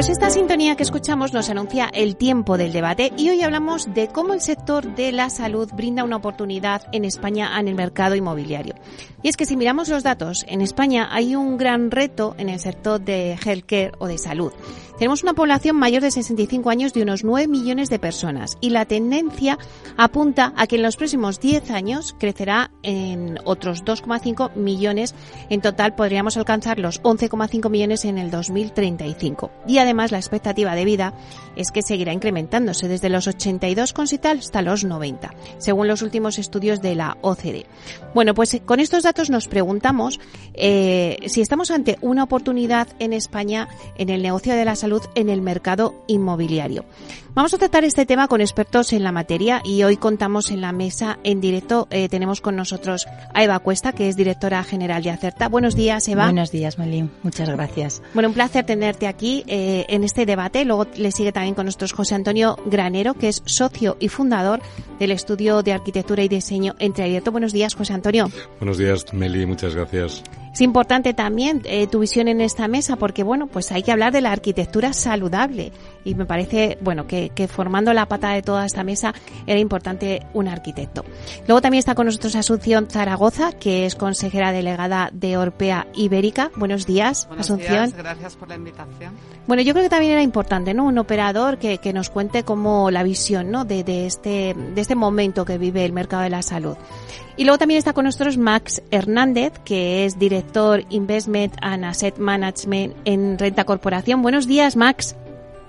Pues esta sintonía que escuchamos nos anuncia el tiempo del debate y hoy hablamos de cómo el sector de la salud brinda una oportunidad en España en el mercado inmobiliario. Y es que si miramos los datos, en España hay un gran reto en el sector de healthcare o de salud. Tenemos una población mayor de 65 años de unos 9 millones de personas y la tendencia apunta a que en los próximos 10 años crecerá en otros 2,5 millones. En total podríamos alcanzar los 11,5 millones en el 2035 y además la expectativa de vida es que seguirá incrementándose desde los 82 con hasta los 90, según los últimos estudios de la OCDE. Bueno, pues eh, con estos datos nos preguntamos eh, si estamos ante una oportunidad en España en el negocio de la salud en el mercado inmobiliario. Vamos a tratar este tema con expertos en la materia y hoy contamos en la mesa en directo. Eh, tenemos con nosotros a Eva Cuesta, que es directora general de Acerta. Buenos días, Eva. Buenos días, Meli. Muchas gracias. Bueno, un placer tenerte aquí eh, en este debate. Luego le sigue también con nosotros José Antonio Granero, que es socio y fundador del estudio de arquitectura y diseño Entre Abierto. Buenos días, José Antonio. Buenos días, Meli. Muchas gracias. Es importante también eh, tu visión en esta mesa porque, bueno, pues hay que hablar de la arquitectura saludable y me parece, bueno, que, que, formando la pata de toda esta mesa era importante un arquitecto. Luego también está con nosotros Asunción Zaragoza, que es consejera delegada de Orpea Ibérica. Buenos días, Buenos Asunción. Días, gracias por la invitación. Bueno, yo creo que también era importante, ¿no? Un operador que, que nos cuente cómo la visión, ¿no? De, de, este, de este momento que vive el mercado de la salud. Y luego también está con nosotros Max Hernández, que es director Investment and Asset Management en Renta Corporación. Buenos días, Max.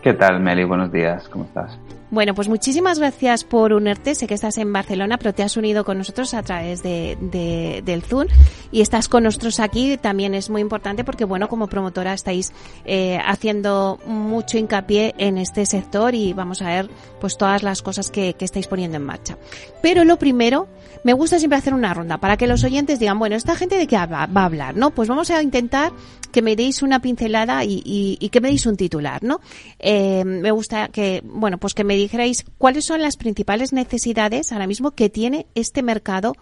¿Qué tal, Meli? Buenos días, ¿cómo estás? Bueno, pues muchísimas gracias por unirte. Sé que estás en Barcelona, pero te has unido con nosotros a través de, de, del Zoom y estás con nosotros aquí. También es muy importante porque, bueno, como promotora estáis eh, haciendo mucho hincapié en este sector y vamos a ver pues todas las cosas que, que estáis poniendo en marcha. Pero lo primero, me gusta siempre hacer una ronda para que los oyentes digan, bueno, esta gente de qué va, a hablar, ¿no? Pues vamos a intentar que me deis una pincelada y, y, y que me deis un titular, ¿no? Eh, me gusta que, bueno, pues que me dijerais cuáles son las principales necesidades ahora mismo que tiene este mercado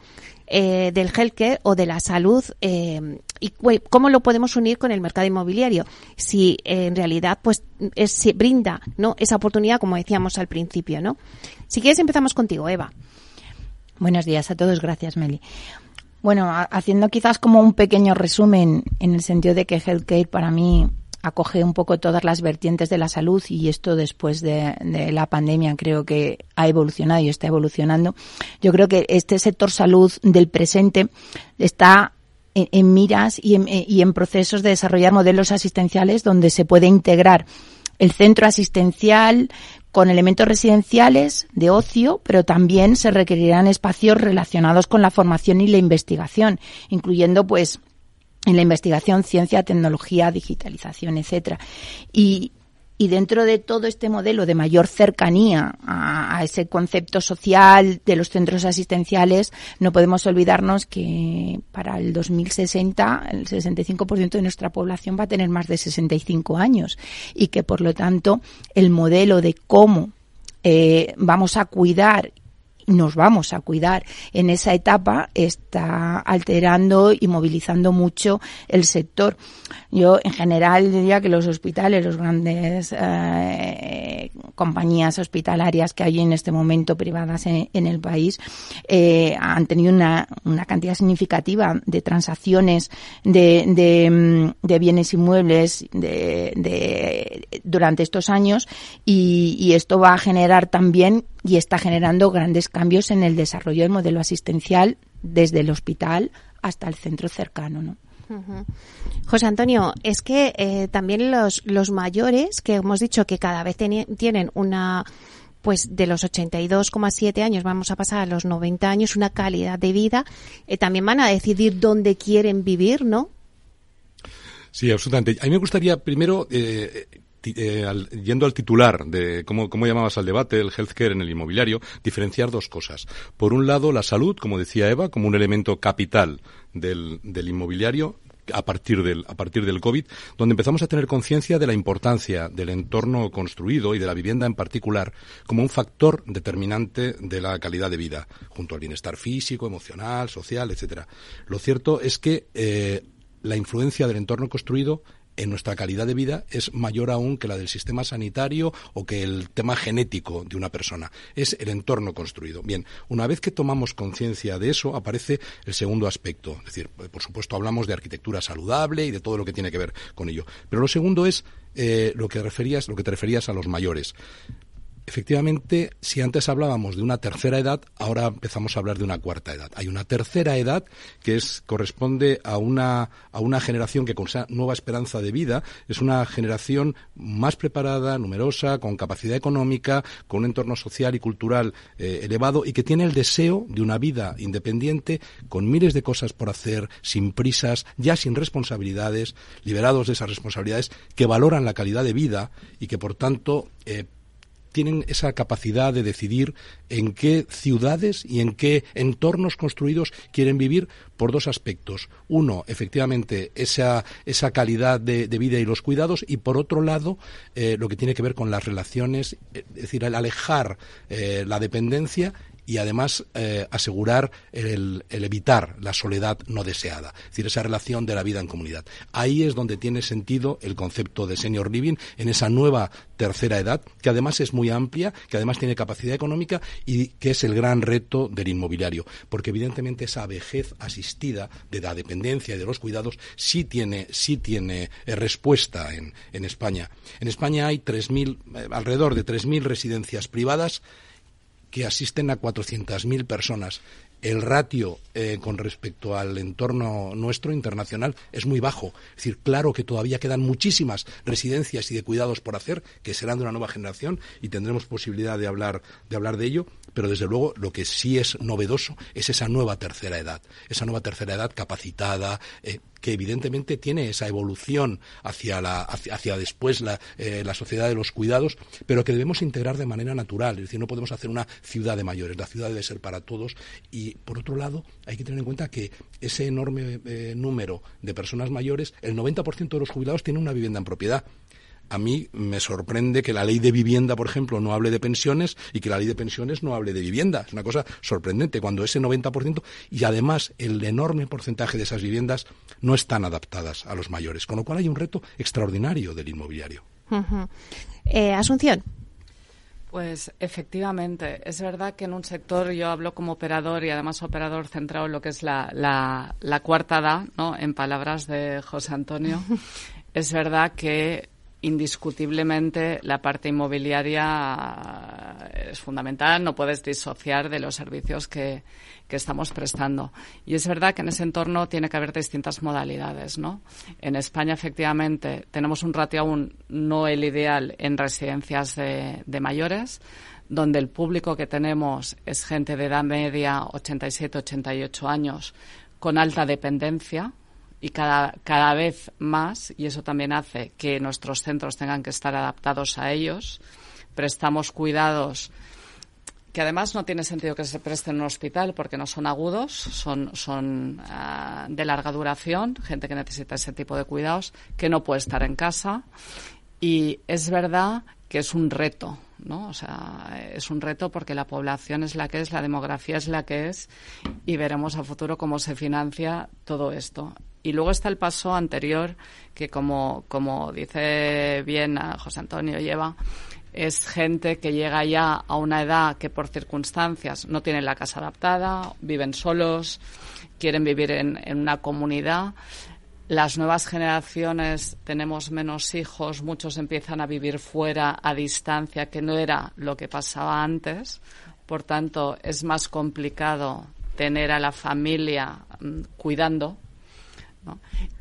eh, del healthcare o de la salud eh, y cómo lo podemos unir con el mercado inmobiliario. Si eh, en realidad pues es, se brinda no esa oportunidad como decíamos al principio, ¿no? Si quieres empezamos contigo, Eva. Buenos días a todos, gracias Meli. Bueno, haciendo quizás como un pequeño resumen en el sentido de que healthcare para mí acoge un poco todas las vertientes de la salud y esto después de, la pandemia creo que ha evolucionado y está evolucionando. Yo creo que este sector salud del presente está en, en miras y en, y en procesos de desarrollar modelos asistenciales donde se puede integrar el centro asistencial con elementos residenciales de ocio, pero también se requerirán espacios relacionados con la formación y la investigación, incluyendo pues en la investigación, ciencia, tecnología, digitalización, etcétera. Y, y dentro de todo este modelo de mayor cercanía a, ese concepto social de los centros asistenciales, no podemos olvidarnos que para el 2060 el 65% de nuestra población va a tener más de 65 años y que por lo tanto el modelo de cómo eh, vamos a cuidar nos vamos a cuidar en esa etapa está alterando y movilizando mucho el sector. Yo en general diría que los hospitales, los grandes eh, compañías hospitalarias que hay en este momento privadas en, en el país eh, han tenido una, una, cantidad significativa de transacciones de, de, bienes inmuebles de, durante estos años y esto va a generar también y está generando grandes cambios en el desarrollo del modelo asistencial desde el hospital hasta el centro cercano, ¿no? Uh -huh. José Antonio, es que eh, también los, los mayores, que hemos dicho que cada vez tienen una, pues de los 82,7 años vamos a pasar a los 90 años, una calidad de vida, eh, también van a decidir dónde quieren vivir, ¿no? Sí, absolutamente. A mí me gustaría primero eh, eh, yendo al titular de cómo, cómo llamabas al debate, el healthcare en el inmobiliario, diferenciar dos cosas. Por un lado, la salud, como decía Eva, como un elemento capital del, del inmobiliario, a partir del a partir del COVID, donde empezamos a tener conciencia de la importancia del entorno construido y de la vivienda en particular como un factor determinante de la calidad de vida, junto al bienestar físico, emocional, social, etcétera. Lo cierto es que eh, la influencia del entorno construido en nuestra calidad de vida es mayor aún que la del sistema sanitario o que el tema genético de una persona. Es el entorno construido. Bien, una vez que tomamos conciencia de eso, aparece el segundo aspecto. Es decir, por supuesto hablamos de arquitectura saludable y de todo lo que tiene que ver con ello. Pero lo segundo es eh, lo que referías, lo que te referías a los mayores. Efectivamente, si antes hablábamos de una tercera edad, ahora empezamos a hablar de una cuarta edad. Hay una tercera edad que es, corresponde a una, a una generación que con esa nueva esperanza de vida es una generación más preparada, numerosa, con capacidad económica, con un entorno social y cultural eh, elevado y que tiene el deseo de una vida independiente con miles de cosas por hacer, sin prisas, ya sin responsabilidades, liberados de esas responsabilidades, que valoran la calidad de vida y que por tanto eh, tienen esa capacidad de decidir en qué ciudades y en qué entornos construidos quieren vivir por dos aspectos. Uno, efectivamente, esa, esa calidad de, vida y los cuidados y, por otro lado, eh, lo que tiene que ver con las relaciones, es decir, el alejar eh, la dependencia y además eh, asegurar el, evitar la soledad no deseada, es decir, esa relación de la vida en comunidad. Ahí es donde tiene sentido el concepto de senior living en esa nueva tercera edad, que además es muy amplia, que además tiene capacidad económica y que es el gran reto del inmobiliario, porque evidentemente esa vejez asistida de la dependencia y de los cuidados sí tiene, sí tiene eh, respuesta en, en España. En España hay 3.000, eh, alrededor de 3.000 residencias privadas que asisten a 400.000 personas. El ratio eh, con respecto al entorno nuestro internacional es muy bajo. Es decir, claro que todavía quedan muchísimas residencias y de cuidados por hacer, que serán de una nueva generación y tendremos posibilidad de hablar de, hablar de ello, pero desde luego lo que sí es novedoso es esa nueva tercera edad, esa nueva tercera edad capacitada, eh, que evidentemente tiene esa evolución hacia, la, hacia, después la, eh, la, sociedad de los cuidados, pero que debemos integrar de manera natural. Es decir, no podemos hacer una ciudad de mayores. La ciudad debe ser para todos. Y, por otro lado, hay que tener en cuenta que ese enorme eh, número de personas mayores, el 90% de los jubilados tienen una vivienda en propiedad a mí me sorprende que la ley de vivienda, por ejemplo, no hable de pensiones y que la ley de pensiones no hable de vivienda. Es una cosa sorprendente cuando ese 90% y además el enorme porcentaje de esas viviendas no están adaptadas a los mayores. Con lo cual hay un reto extraordinario del inmobiliario. Eh, Asunción. Pues efectivamente, es verdad que en un sector yo hablo como operador y además operador centrado en lo que es la, la, la cuarta edad, ¿no? en palabras de José Antonio. es verdad que indiscutiblemente la parte inmobiliaria es fundamental, no puedes disociar de los servicios que, que, estamos prestando. Y es verdad que en ese entorno tiene que haber distintas modalidades, ¿no? En España, efectivamente, tenemos un ratio aún no el ideal en residencias de, de mayores, donde el público que tenemos es gente de edad media, 87, 88 años, con alta dependencia, y cada, cada vez más, y eso también hace que nuestros centros tengan que estar adaptados a ellos. Prestamos cuidados que además no tiene sentido que se presten en un hospital porque no son agudos, son, son ah, de larga duración, gente que necesita ese tipo de cuidados, que no puede estar en casa. Y es verdad que es un reto, ¿no? O sea, es un reto porque la población es la que es, la demografía es la que es y veremos a futuro cómo se financia todo esto. Y luego está el paso anterior, que como, como dice bien José Antonio lleva, es gente que llega ya a una edad que por circunstancias no tienen la casa adaptada, viven solos, quieren vivir en, en una comunidad. Las nuevas generaciones tenemos menos hijos, muchos empiezan a vivir fuera, a distancia, que no era lo que pasaba antes. Por tanto, es más complicado tener a la familia mm, cuidando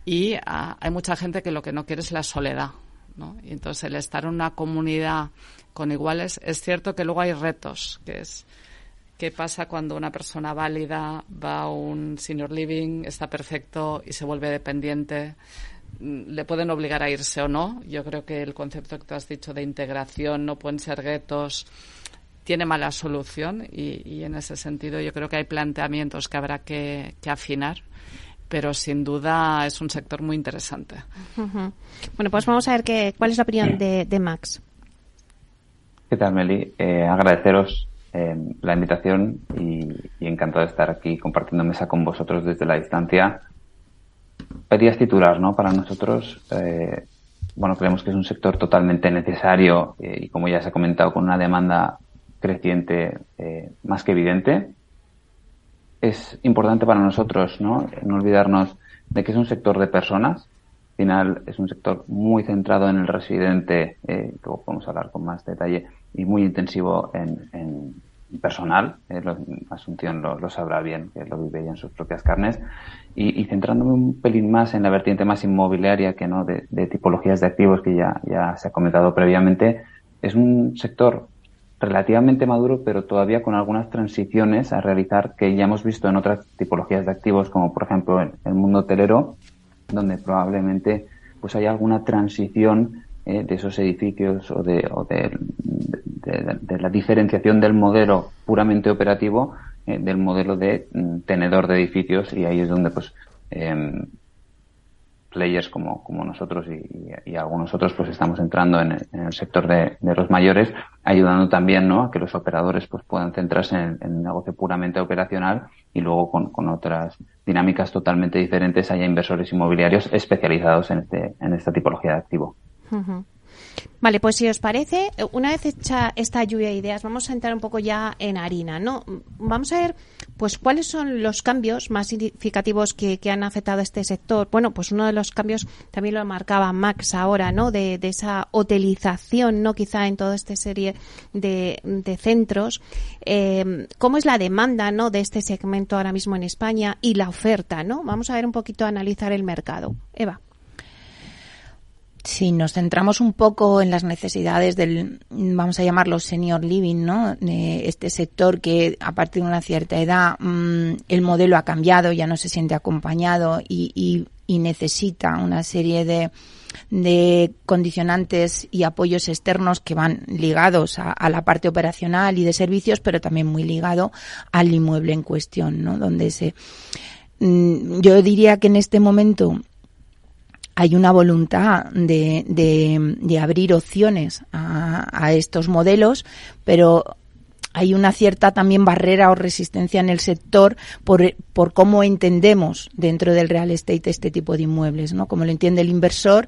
y ah, hay mucha gente que lo que no quiere es la soledad. ¿no? Y entonces el estar en una comunidad con iguales, es cierto que luego hay retos, que es qué pasa cuando una persona válida va a un senior living, está perfecto y se vuelve dependiente mm, le pueden obligar a irse o no. Yo creo que el concepto que tú has dicho de integración no pueden ser guetos tiene mala solución y, en ese sentido yo creo que hay planteamientos que habrá que, afinar pero sin duda es un sector muy interesante. Bueno, pues vamos a ver qué, cuál es la opinión de, Max. ¿Qué tal, Meli? Eh, agradeceros eh, la invitación y, encantado de estar aquí compartiendo mesa con vosotros desde la distancia. Pedías titular, ¿no? Para nosotros, eh, bueno, creemos que es un sector totalmente necesario y, como ya se ha comentado, con una demanda creciente más que evidente. Es importante para nosotros, ¿no? No olvidarnos de que es un sector de personas. Al final es un sector muy centrado en el residente, eh, luego podemos hablar con más detalle, y muy intensivo en, personal. Eh, Asunción lo, sabrá bien, que lo vive ya en sus propias carnes. Y, centrándome un pelín más en la vertiente más inmobiliaria que no de, tipologías de activos que ya, ya se ha comentado previamente, es un sector relativamente maduro, pero todavía con algunas transiciones a realizar que ya hemos visto en otras tipologías de activos, como por ejemplo el mundo hotelero, donde probablemente pues haya alguna transición eh, de esos edificios o, de, o de, la diferenciación del modelo puramente operativo eh, del modelo de mm, tenedor de edificios y ahí es donde pues em, players como, como nosotros y, algunos otros pues estamos entrando en el, sector de, los mayores ayudando también ¿no? a que los operadores pues puedan centrarse en, en un negocio puramente operacional y luego con, con, otras dinámicas totalmente diferentes haya inversores inmobiliarios especializados en este en esta tipología de activo. Vale, pues si os parece, una vez hecha esta lluvia de ideas, vamos a entrar un poco ya en harina, ¿no? Vamos a ver, pues, cuáles son los cambios más significativos que, han afectado a este sector. Bueno, pues uno de los cambios también lo marcaba Max ahora, ¿no? De, esa hotelización, ¿no? Quizá en toda esta serie de, centros. Eh, ¿Cómo es la demanda, ¿no? De este segmento ahora mismo en España y la oferta, ¿no? Vamos a ver un poquito, a analizar el mercado. Eva. Si nos centramos un poco en las necesidades del, vamos a llamarlo senior living, ¿no? De este sector que a partir de una cierta edad mm, el modelo ha cambiado, ya no se siente acompañado y, necesita una serie de, de condicionantes y apoyos externos que van ligados a, a, la parte operacional y de servicios, pero también muy ligado al inmueble en cuestión, ¿no? Donde se, mm, yo diría que en este momento hay una voluntad de, de, abrir opciones a, estos modelos, pero hay una cierta también barrera o resistencia en el sector por, por cómo entendemos dentro del real estate este tipo de inmuebles, ¿no? Como lo entiende el inversor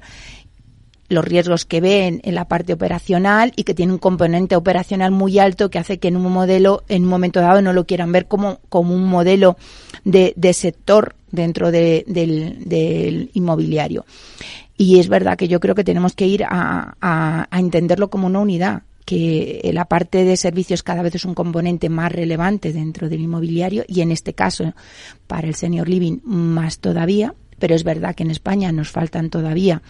los riesgos que ven en la parte operacional y que tiene un componente operacional muy alto que hace que en un modelo, en un momento dado, no lo quieran ver como, como un modelo de, de sector dentro de, del, del, inmobiliario. Y es verdad que yo creo que tenemos que ir a, a, a entenderlo como una unidad que la parte de servicios cada vez es un componente más relevante dentro del inmobiliario y en este caso para el senior living más todavía, pero es verdad que en España nos faltan todavía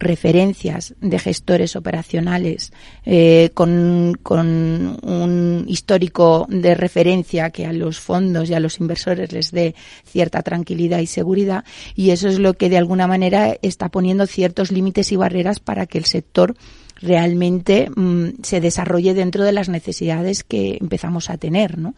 referencias de gestores operacionales eh, con, con, un histórico de referencia que a los fondos y a los inversores les dé cierta tranquilidad y seguridad y eso es lo que de alguna manera está poniendo ciertos límites y barreras para que el sector realmente mm, se desarrolle dentro de las necesidades que empezamos a tener, ¿no?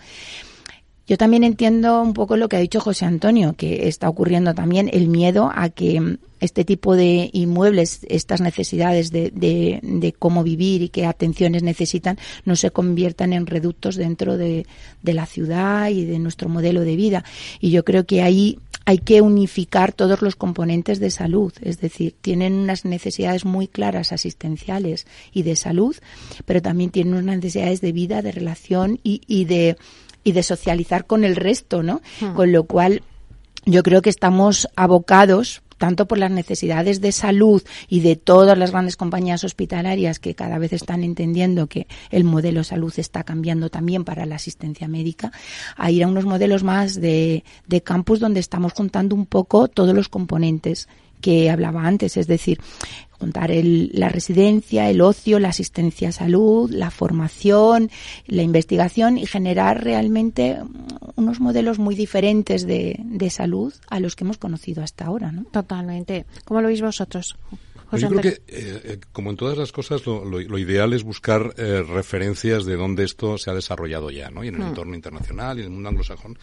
Yo también entiendo un poco lo que ha dicho José Antonio, que está ocurriendo también el miedo a que este tipo de inmuebles, estas necesidades de, de, cómo vivir y qué atenciones necesitan, no se conviertan en reductos dentro de, de la ciudad y de nuestro modelo de vida. Y yo creo que ahí hay que unificar todos los componentes de salud, es decir, tienen unas necesidades muy claras asistenciales y de salud, pero también tienen unas necesidades de vida, de relación y de y de socializar con el resto, ¿no? Hmm. Con lo cual yo creo que estamos abocados tanto por las necesidades de salud y de todas las grandes compañías hospitalarias que cada vez están entendiendo que el modelo salud está cambiando también para la asistencia médica, a ir a unos modelos más de, de campus donde estamos juntando un poco todos los componentes que hablaba antes, es decir, juntar el, la residencia, el ocio, la asistencia a salud, la formación, la investigación y generar realmente unos modelos muy diferentes de, de salud a los que hemos conocido hasta ahora. ¿no? Totalmente. ¿Cómo lo veis vosotros? Yo creo que, eh, eh, como en todas las cosas, lo, lo, ideal es buscar eh, referencias de dónde esto se ha desarrollado ya, ¿no? Y en el hmm. entorno internacional y en el mundo anglosajón.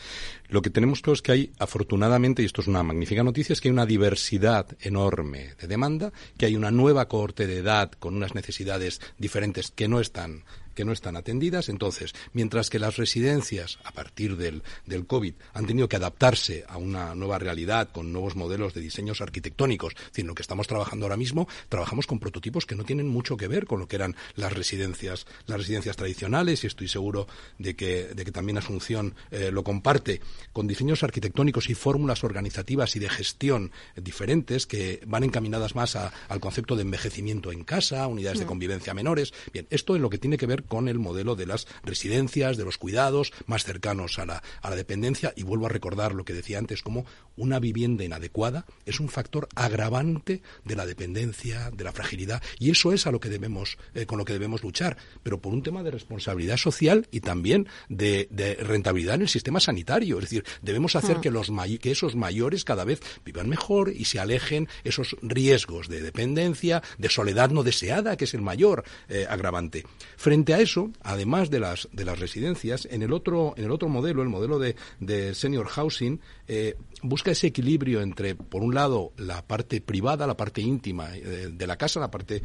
Lo que tenemos claro es que hay, afortunadamente, y esto es una magnífica noticia, es que hay una diversidad enorme de demanda, que hay una nueva cohorte de edad con unas necesidades diferentes que no están que no están atendidas. Entonces, mientras que las residencias, a partir del, del COVID, han tenido que adaptarse a una nueva realidad con nuevos modelos de diseños arquitectónicos, es decir, lo que estamos trabajando ahora mismo, trabajamos con prototipos que no tienen mucho que ver con lo que eran las residencias, las residencias tradicionales, y estoy seguro de que, de que también Asunción eh, lo comparte, con diseños arquitectónicos y fórmulas organizativas y de gestión diferentes que van encaminadas más al concepto de envejecimiento en casa, unidades de mm. convivencia menores. Bien, esto es lo que tiene que ver con el modelo de las residencias, de los cuidados más cercanos a la, a la dependencia. Y vuelvo a recordar lo que decía antes, como una vivienda inadecuada es un factor agravante de la dependencia, de la fragilidad. Y eso es a lo que debemos, eh, con lo que debemos luchar. Pero por un tema de responsabilidad social y también de, de rentabilidad en el sistema sanitario. Es decir, debemos hacer ah. que, los que esos mayores cada vez vivan mejor y se alejen esos riesgos de dependencia, de soledad no deseada, que es el mayor eh, agravante. Frente a eso, además de las, de las residencias, en el otro, en el otro modelo, el modelo de, de senior housing, eh, busca ese equilibrio entre, por un lado, la parte privada, la parte íntima eh, de la casa, la parte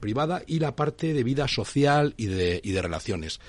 privada, y la parte de vida social y de, y de relaciones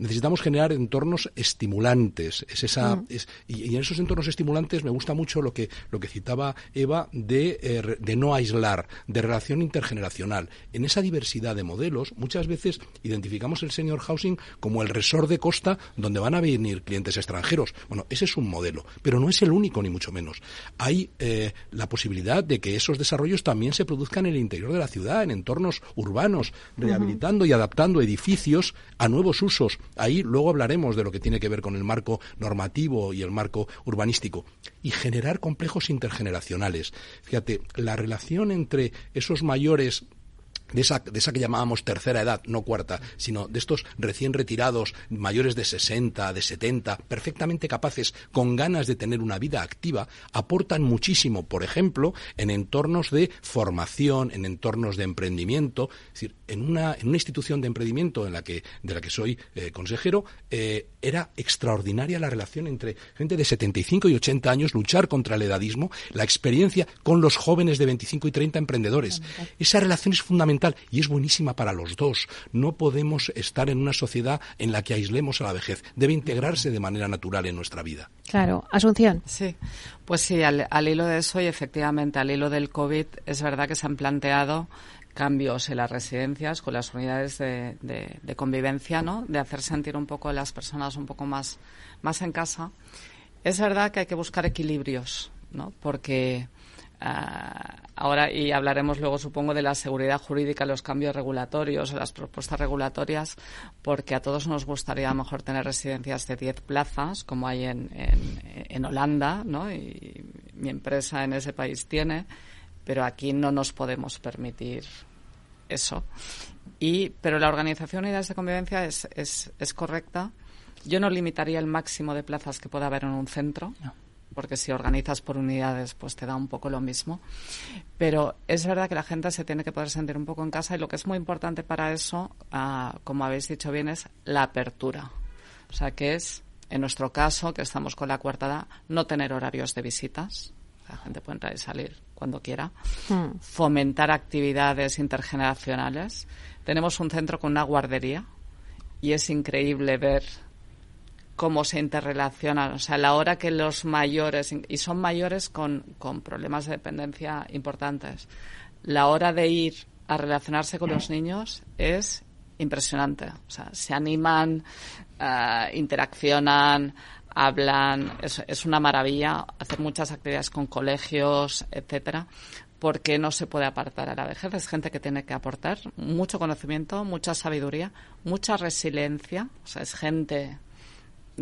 necesitamos generar entornos estimulantes. Es esa, mm. y, en esos entornos estimulantes me gusta mucho lo que, lo que citaba Eva de, eh, de no aislar, de relación intergeneracional. En esa diversidad de modelos, muchas veces identificamos el senior housing como el resort de costa donde van a venir clientes extranjeros. Bueno, ese es un modelo, pero no es el único, ni mucho menos. Hay eh, la posibilidad de que esos desarrollos también se produzcan en el interior de la ciudad, en entornos urbanos, rehabilitando y adaptando edificios a nuevos usos Ahí luego hablaremos de lo que tiene que ver con el marco normativo y el marco urbanístico. Y generar complejos intergeneracionales. Fíjate, la relación entre esos mayores de esa, de esa que llamábamos tercera edad, no cuarta, sino de estos recién retirados, mayores de 60, de 70, perfectamente capaces, con ganas de tener una vida activa, aportan muchísimo, por ejemplo, en entornos de formación, en entornos de emprendimiento. Es decir, en una, en una institución de emprendimiento en la que, de la que soy eh, consejero, eh, era extraordinaria la relación entre gente de 75 y 80 años, luchar contra el edadismo, la experiencia con los jóvenes de 25 y 30 emprendedores. Esa relación es fundamental y es buenísima para los dos. No podemos estar en una sociedad en la que aislemos a la vejez. Debe integrarse de manera natural en nuestra vida. Claro. Asunción. Sí, pues sí, al, hilo de eso y efectivamente al hilo del COVID es verdad que se han planteado cambios en las residencias con las unidades de, convivencia, ¿no? De hacer sentir un poco a las personas un poco más, más en casa. Es verdad que hay que buscar equilibrios, ¿no? Porque Ah, ahora, y hablaremos luego, supongo, de la seguridad jurídica, los cambios regulatorios, las propuestas regulatorias, porque a todos nos gustaría mejor tener residencias de 10 plazas, como hay en, en, Holanda, ¿no? Y mi empresa en ese país tiene, pero aquí no nos podemos permitir eso. Y, pero la organización de unidades de convivencia es, es, es correcta. Yo no limitaría el máximo de plazas que pueda haber en un centro porque si organizas por unidades, pues te da un poco lo mismo. Pero es verdad que la gente se tiene que poder sentir un poco en casa y lo que es muy importante para eso, ah, como habéis dicho bien, es la apertura. O sea, que es, en nuestro caso, que estamos con la cuarta edad, no tener horarios de visitas. La gente puede entrar y salir cuando quiera. Hmm. Fomentar actividades intergeneracionales. Tenemos un centro con una guardería y es increíble ver cómo se interrelacionan. O sea, la hora que los mayores, y son mayores con, problemas de dependencia importantes, la hora de ir a relacionarse con los niños es impresionante. O sea, se animan, uh, interaccionan, hablan. Es, es, una maravilla hacer muchas actividades con colegios, etcétera, porque no se puede apartar a la vejez. Es gente que tiene que aportar mucho conocimiento, mucha sabiduría, mucha resiliencia. O sea, es gente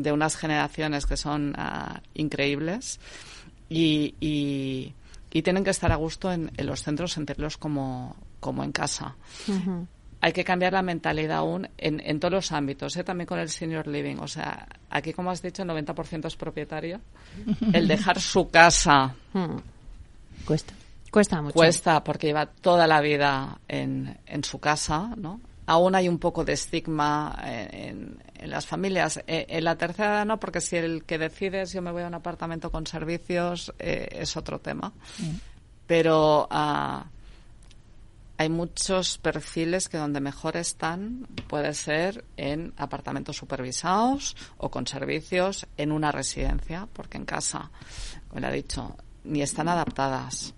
de unas generaciones que son ah, increíbles y, y, y tienen que estar a gusto en, los centros, sentirlos como, como en casa. Hay que cambiar la mentalidad aún en, en todos los ámbitos, ¿eh? también con el senior living. O sea, aquí, como has dicho, el 90% es propietario. El dejar su casa. Hmm. Cuesta. Cuesta mucho. Cuesta porque lleva toda la vida en, en su casa, ¿no? Aún hay un poco de estigma en, en las familias. Eh, en la tercera edad no, porque si el que decide si yo me voy a un apartamento con servicios eh, es otro tema. Mm. Pero uh, hay muchos perfiles que donde mejor están puede ser en apartamentos supervisados o con servicios en una residencia, porque en casa, como le ha dicho, ni están adaptadas.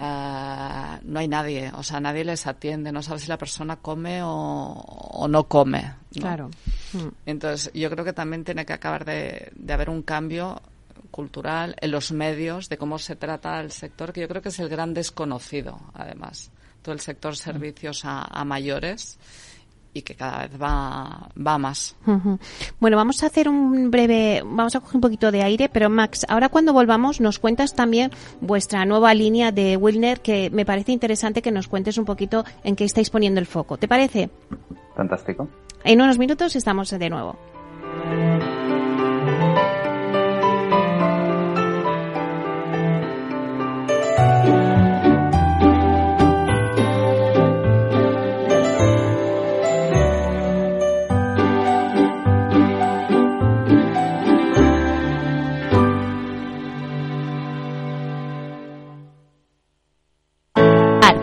Uh, no hay nadie, o sea, nadie les atiende, no sabe si la persona come o, o no come. Claro. Mm. Entonces, yo creo que también tiene que acabar de, de, haber un cambio cultural en los medios de cómo se trata el sector, que yo creo que es el gran desconocido, además. Todo el sector servicios a, a mayores y que cada vez va, va más. Bueno, vamos a hacer un breve, vamos a coger un poquito de aire, pero Max, ahora cuando volvamos nos cuentas también vuestra nueva línea de Wilner, que me parece interesante que nos cuentes un poquito en qué estáis poniendo el foco. ¿Te parece? Fantástico. En unos minutos estamos de nuevo.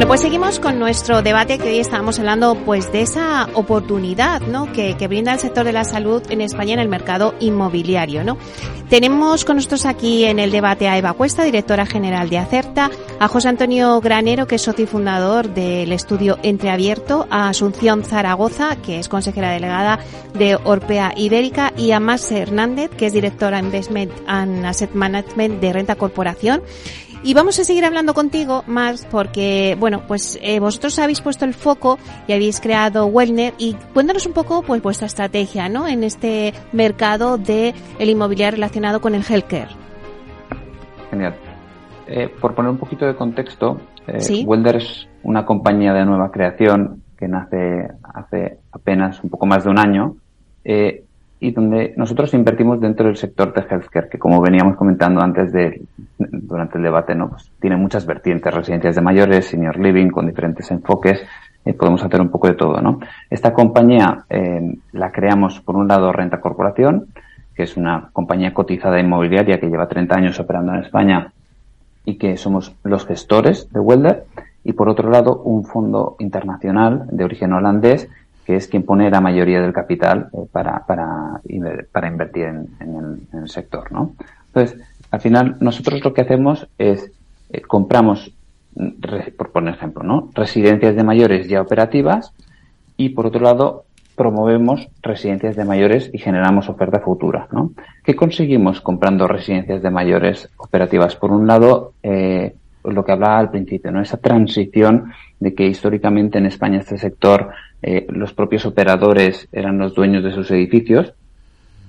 Bueno, pues seguimos con nuestro debate que hoy estábamos hablando pues de esa oportunidad, ¿no? Que, que, brinda el sector de la salud en España en el mercado inmobiliario, ¿no? Tenemos con nosotros aquí en el debate a Eva Cuesta, directora general de Acerta, a José Antonio Granero, que es socio y fundador del estudio Entreabierto, a Asunción Zaragoza, que es consejera delegada de Orpea Ibérica, y a Mas Hernández, que es directora Investment and Asset Management de Renta Corporación. Y vamos a seguir hablando contigo más porque, bueno, pues eh, vosotros habéis puesto el foco y habéis creado Wellner y cuéntanos un poco pues vuestra estrategia, ¿no? En este mercado de el inmobiliario relacionado con el healthcare. Genial. Eh, por poner un poquito de contexto, eh, es una compañía de nueva creación que nace hace apenas un poco más de un año. Eh, y donde nosotros invertimos dentro del sector de healthcare, que como veníamos comentando antes de, durante el debate, ¿no? Pues tiene muchas vertientes, residencias de mayores, senior living, con diferentes enfoques, eh, podemos hacer un poco de todo, ¿no? Esta compañía eh, la creamos, por un lado, Renta Corporación, que es una compañía cotizada inmobiliaria que lleva 30 años operando en España y que somos los gestores de Welder, y por otro lado, un fondo internacional de origen holandés que es quien pone la mayoría del capital eh, para, para, para, invertir en, el, sector, ¿no? Entonces, al final, nosotros lo que hacemos es eh, compramos, por poner ejemplo, ¿no? Residencias de mayores ya operativas y, por otro lado, promovemos residencias de mayores y generamos oferta futura, ¿no? ¿Qué conseguimos comprando residencias de mayores operativas? Por un lado, eh, lo que hablaba al principio, ¿no? Esa transición de que históricamente en España este sector eh, los propios operadores eran los dueños de sus edificios,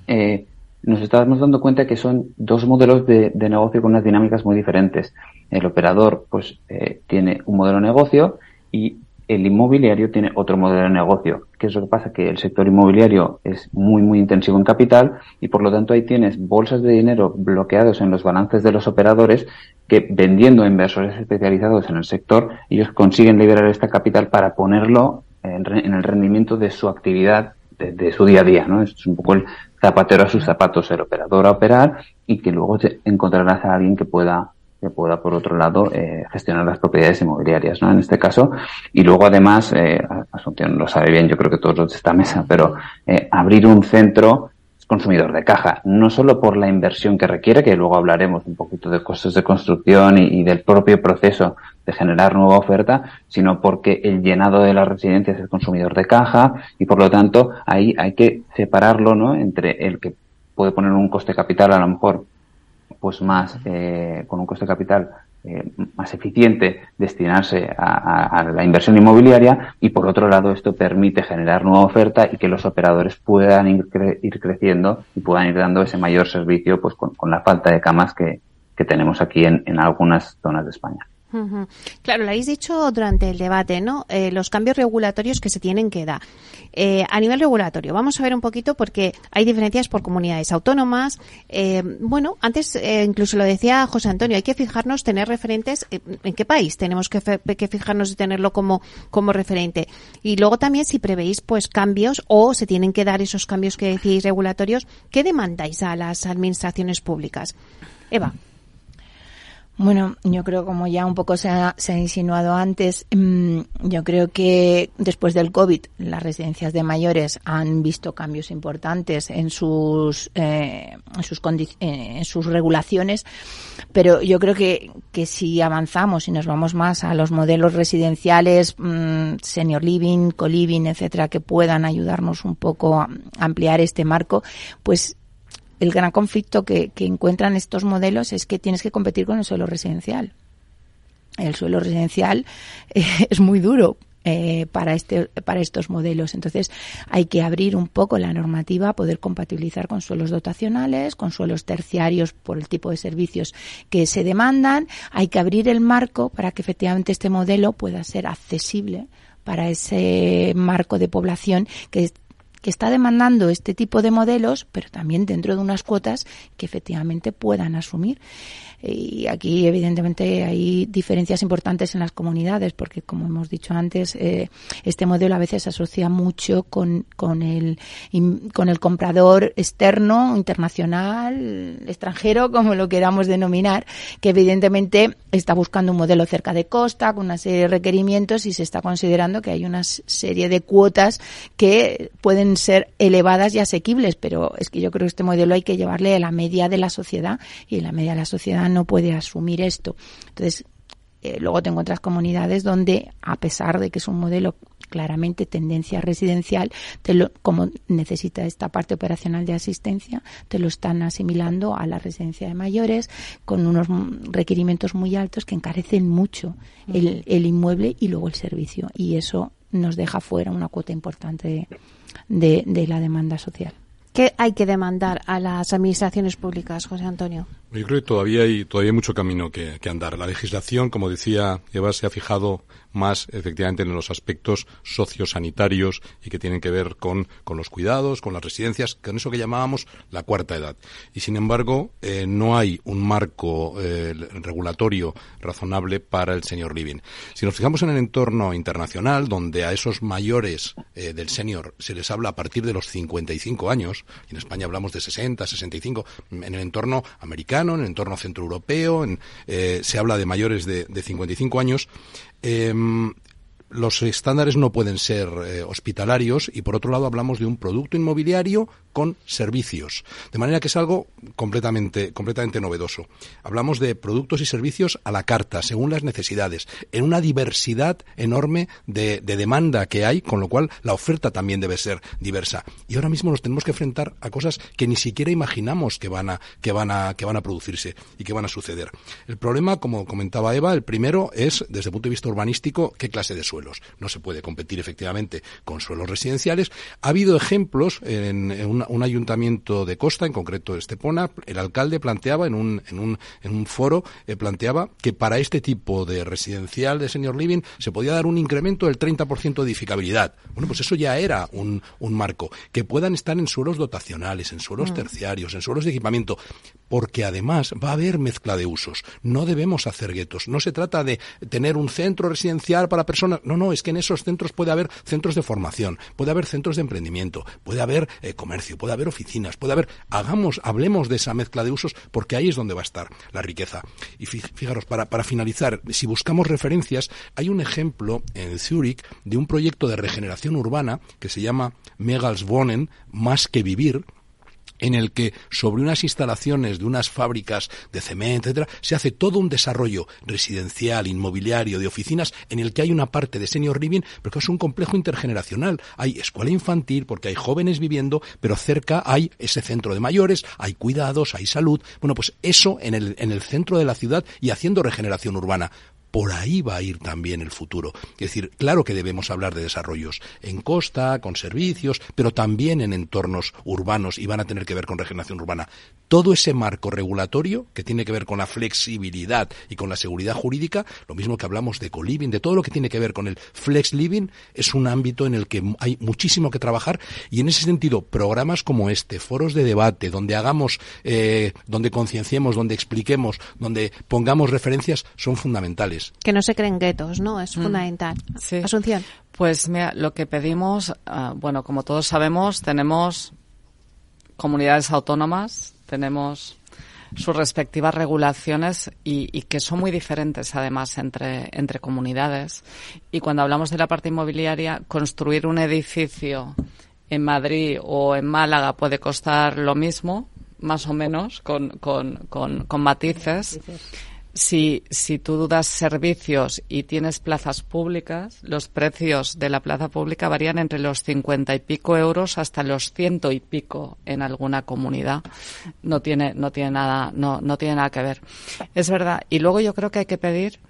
eh, nos estábamos dando cuenta que son dos modelos de, negocio con unas dinámicas muy diferentes. El operador, pues, eh, tiene un modelo de negocio y el inmobiliario tiene otro modelo de negocio. ¿Qué es lo que pasa? Que el sector inmobiliario es muy, muy intensivo en capital y por lo tanto ahí tienes bolsas de dinero bloqueados en los balances de los operadores que vendiendo a inversores especializados en el sector, ellos consiguen liberar este capital para ponerlo en, el rendimiento de su actividad de, su día a día, ¿no? Es un poco el zapatero a sus zapatos, el operador a operar y que luego encontrarás a alguien que pueda que pueda, por otro lado, eh, gestionar las propiedades inmobiliarias, ¿no? En este caso. Y luego, además, eh, Asunción lo sabe bien, yo creo que todos los de esta mesa, pero eh, abrir un centro consumidor de caja, no solo por la inversión que requiere, que luego hablaremos un poquito de costos de construcción y, del propio proceso de generar nueva oferta, sino porque el llenado de las residencias es el consumidor de caja y por lo tanto ahí hay que separarlo, ¿no? Entre el que puede poner un coste capital a lo mejor pues más eh, con un coste capital eh, más eficiente destinarse a, la inversión inmobiliaria y por otro lado esto permite generar nueva oferta y que los operadores puedan ir, creciendo y puedan ir dando ese mayor servicio pues con, la falta de camas que, tenemos aquí en algunas zonas de España. Claro, lo habéis dicho durante el debate, ¿no? Eh, los cambios regulatorios que se tienen que dar. Eh, a nivel regulatorio, vamos a ver un poquito porque hay diferencias por comunidades autónomas. Eh, bueno, antes incluso lo decía José Antonio, hay que fijarnos, tener referentes en qué país tenemos que, que fijarnos y tenerlo como, como referente. Y luego también si prevéis pues cambios o se tienen que dar esos cambios que decís regulatorios, ¿qué demandáis a las administraciones públicas? Eva. Bueno, yo creo, como ya un poco se ha, insinuado antes, mm, yo creo que después del COVID las residencias de mayores han visto cambios importantes en sus, eh, en, sus eh, en sus regulaciones, pero yo creo que, que si avanzamos y nos vamos más a los modelos residenciales, mm, senior living, co-living, etcétera, que puedan ayudarnos un poco a ampliar este marco, pues el gran conflicto que, encuentran estos modelos es que tienes que competir con el suelo residencial. El suelo residencial eh, es muy duro eh, para este para estos modelos entonces hay que abrir un poco la normativa poder compatibilizar con suelos dotacionales con suelos terciarios por el tipo de servicios que se demandan hay que abrir el marco para que efectivamente este modelo pueda ser accesible para ese marco de población que que está demandando este tipo de modelos, pero también dentro de unas cuotas que efectivamente puedan asumir. Y aquí, evidentemente, hay diferencias importantes en las comunidades, porque, como hemos dicho antes, eh, este modelo a veces se asocia mucho con, con, el, con el comprador externo, internacional, extranjero, como lo queramos denominar, que evidentemente está buscando un modelo cerca de costa, con una serie de requerimientos y se está considerando que hay una serie de cuotas que pueden ser elevadas y asequibles, pero es que yo creo que este modelo hay que llevarle a la media de la sociedad y la media de la sociedad no puede asumir esto. Entonces, eh, luego te encuentras comunidades donde, a pesar de que es un modelo claramente tendencia residencial, te lo, como necesita esta parte operacional de asistencia, te lo están asimilando a la residencia de mayores con unos requerimientos muy altos que encarecen mucho el, el inmueble y luego el servicio. Y eso nos deja fuera una cuota importante de, de la demanda social. ¿Qué hay que demandar a las administraciones públicas, José Antonio? Yo creo que todavía hay, todavía mucho camino que, andar. La legislación, como decía Eva, se ha fijado más efectivamente en los aspectos sociosanitarios y que tienen que ver con, con los cuidados, con las residencias, con eso que llamábamos la cuarta edad. Y sin embargo, eh, no hay un marco eh, regulatorio razonable para el senior living. Si nos fijamos en el entorno internacional, donde a esos mayores eh, del senior se les habla a partir de los 55 años, en España hablamos de 60, 65, en el entorno americano, en el entorno centroeuropeo, en, se habla de mayores de, de 55 años, Em, los estándares no pueden ser eh, hospitalarios y por otro lado hablamos de un producto inmobiliario con servicios. De manera que es algo completamente, completamente novedoso. Hablamos de productos y servicios a la carta, según las necesidades, en una diversidad enorme de, demanda que hay, con lo cual la oferta también debe ser diversa. Y ahora mismo nos tenemos que enfrentar a cosas que ni siquiera imaginamos que van a, que van a, que van a producirse y que van a suceder. El problema, como comentaba Eva, el primero es, desde el punto de vista urbanístico, qué clase de suelos. No se puede competir efectivamente con suelos residenciales. Ha habido ejemplos en, en una un ayuntamiento de Costa, en concreto Estepona, el alcalde planteaba en un, en un, en un foro, eh, planteaba que para este tipo de residencial de senior living se podía dar un incremento del 30% de edificabilidad. Bueno, pues eso ya era un, un marco. Que puedan estar en suelos dotacionales, en suelos mm. terciarios, en suelos de equipamiento, porque además va a haber mezcla de usos. No debemos hacer guetos. No se trata de tener un centro residencial para personas. No, no, es que en esos centros puede haber centros de formación, puede haber centros de emprendimiento, puede haber eh, comercio, puede haber oficinas, puede haber, hagamos, hablemos de esa mezcla de usos porque ahí es donde va a estar la riqueza. Y fijaros, para, para finalizar, si buscamos referencias, hay un ejemplo en Zúrich de un proyecto de regeneración urbana que se llama Megalswohnen, más que vivir, en el que sobre unas instalaciones de unas fábricas de cemento, etcétera, se hace todo un desarrollo residencial, inmobiliario, de oficinas, en el que hay una parte de senior living, pero que es un complejo intergeneracional. Hay escuela infantil, porque hay jóvenes viviendo, pero cerca hay ese centro de mayores, hay cuidados, hay salud. Bueno, pues eso en el, en el centro de la ciudad y haciendo regeneración urbana por ahí va a ir también el futuro. Es decir, claro que debemos hablar de desarrollos en costa, con servicios, pero también en entornos urbanos y van a tener que ver con regeneración urbana. Todo ese marco regulatorio que tiene que ver con la flexibilidad y con la seguridad jurídica, lo mismo que hablamos de co-living, de todo lo que tiene que ver con el flex living, es un ámbito en el que hay muchísimo que trabajar y en ese sentido programas como este, foros de debate, donde hagamos, eh, donde concienciemos, donde expliquemos, donde pongamos referencias, son fundamentales. Que no se creen guetos, ¿no? Es mm. fundamental. Asunción. Pues mira, lo que pedimos, ah, bueno, como todos sabemos, tenemos comunidades autónomas, tenemos sus respectivas regulaciones y, que son muy diferentes además entre, entre comunidades. Y cuando hablamos de la parte inmobiliaria, construir un edificio en Madrid o en Málaga puede costar lo mismo, más o menos, con, con, con, con matices si, si tú das servicios y tienes plazas públicas, los precios de la plaza pública varían entre los cincuenta y pico euros hasta los ciento y pico en alguna comunidad. No tiene, no tiene nada, no, no tiene nada que ver. Es verdad. Y luego yo creo que hay que pedir